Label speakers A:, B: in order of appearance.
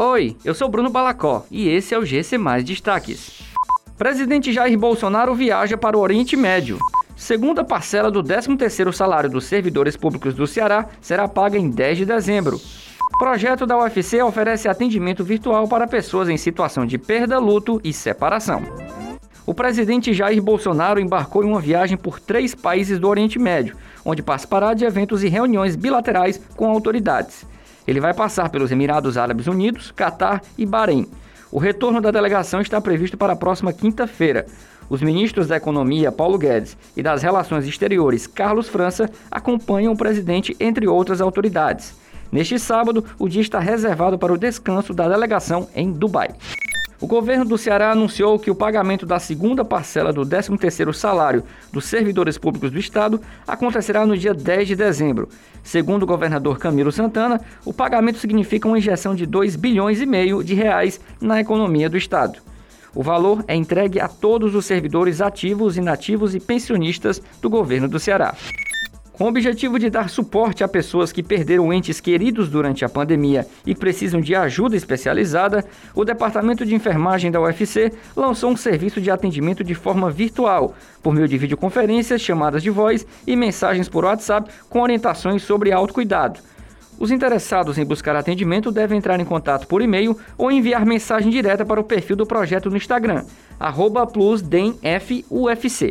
A: Oi, eu sou Bruno Balacó e esse é o GC Mais Destaques. Presidente Jair Bolsonaro viaja para o Oriente Médio. Segunda parcela do 13º salário dos servidores públicos do Ceará será paga em 10 de dezembro. Projeto da UFC oferece atendimento virtual para pessoas em situação de perda, luto e separação. O presidente Jair Bolsonaro embarcou em uma viagem por três países do Oriente Médio, onde participará de eventos e reuniões bilaterais com autoridades. Ele vai passar pelos Emirados Árabes Unidos, Catar e Bahrein. O retorno da delegação está previsto para a próxima quinta-feira. Os ministros da Economia, Paulo Guedes, e das Relações Exteriores, Carlos França, acompanham o presidente, entre outras autoridades. Neste sábado, o dia está reservado para o descanso da delegação em Dubai. O governo do Ceará anunciou que o pagamento da segunda parcela do 13º salário dos servidores públicos do estado acontecerá no dia 10 de dezembro. Segundo o governador Camilo Santana, o pagamento significa uma injeção de 2 bilhões e meio de reais na economia do estado. O valor é entregue a todos os servidores ativos, inativos e pensionistas do governo do Ceará. Com o objetivo de dar suporte a pessoas que perderam entes queridos durante a pandemia e precisam de ajuda especializada, o Departamento de Enfermagem da UFC lançou um serviço de atendimento de forma virtual, por meio de videoconferências, chamadas de voz e mensagens por WhatsApp com orientações sobre autocuidado. Os interessados em buscar atendimento devem entrar em contato por e-mail ou enviar mensagem direta para o perfil do projeto no Instagram, plusdenfufc.